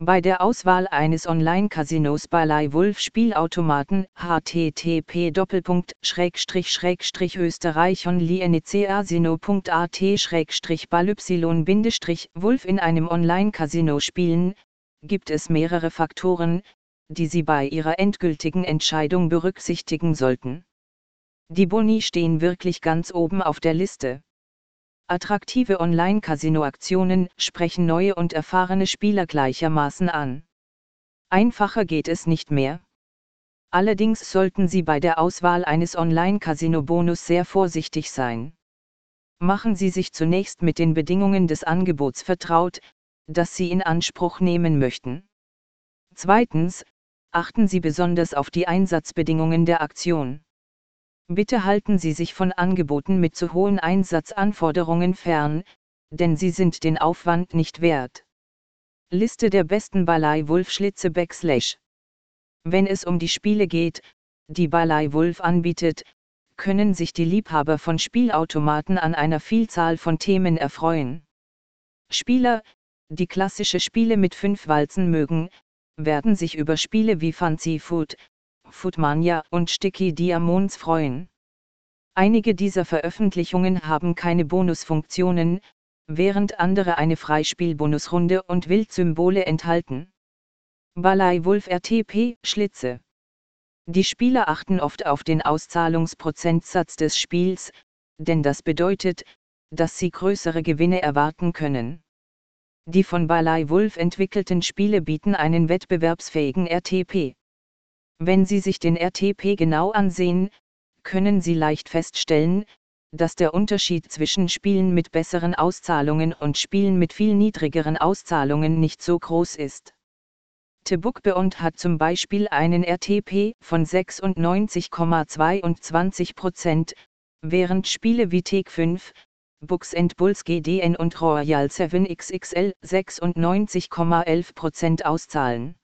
Bei der Auswahl eines Online-Casinos bei Leihwolf Spielautomaten http österreichonlienecasino.at Wolf in einem Online-Casino spielen, gibt es mehrere Faktoren, die Sie bei Ihrer endgültigen Entscheidung berücksichtigen sollten. Die Boni stehen wirklich ganz oben auf der Liste. Attraktive Online-Casino-Aktionen sprechen neue und erfahrene Spieler gleichermaßen an. Einfacher geht es nicht mehr. Allerdings sollten Sie bei der Auswahl eines Online-Casino-Bonus sehr vorsichtig sein. Machen Sie sich zunächst mit den Bedingungen des Angebots vertraut, das Sie in Anspruch nehmen möchten. Zweitens, achten Sie besonders auf die Einsatzbedingungen der Aktion. Bitte halten Sie sich von Angeboten mit zu hohen Einsatzanforderungen fern, denn sie sind den Aufwand nicht wert. Liste der besten Balai Wolf Schlitze Backslash. Wenn es um die Spiele geht, die Balai Wolf anbietet, können sich die Liebhaber von Spielautomaten an einer Vielzahl von Themen erfreuen. Spieler, die klassische Spiele mit fünf Walzen mögen, werden sich über Spiele wie Fancy Food, Foodmania und Sticky Diamonds freuen. Einige dieser Veröffentlichungen haben keine Bonusfunktionen, während andere eine Freispielbonusrunde und Wildsymbole enthalten. Balai Wolf RTP Schlitze Die Spieler achten oft auf den Auszahlungsprozentsatz des Spiels, denn das bedeutet, dass sie größere Gewinne erwarten können. Die von Balai Wolf entwickelten Spiele bieten einen wettbewerbsfähigen RTP. Wenn Sie sich den RTP genau ansehen, können Sie leicht feststellen, dass der Unterschied zwischen Spielen mit besseren Auszahlungen und Spielen mit viel niedrigeren Auszahlungen nicht so groß ist. Tebukbeund hat zum Beispiel einen RTP von 96,22%, während Spiele wie Take 5, Books and Bulls GDN und Royal 7XXL 96,11% auszahlen.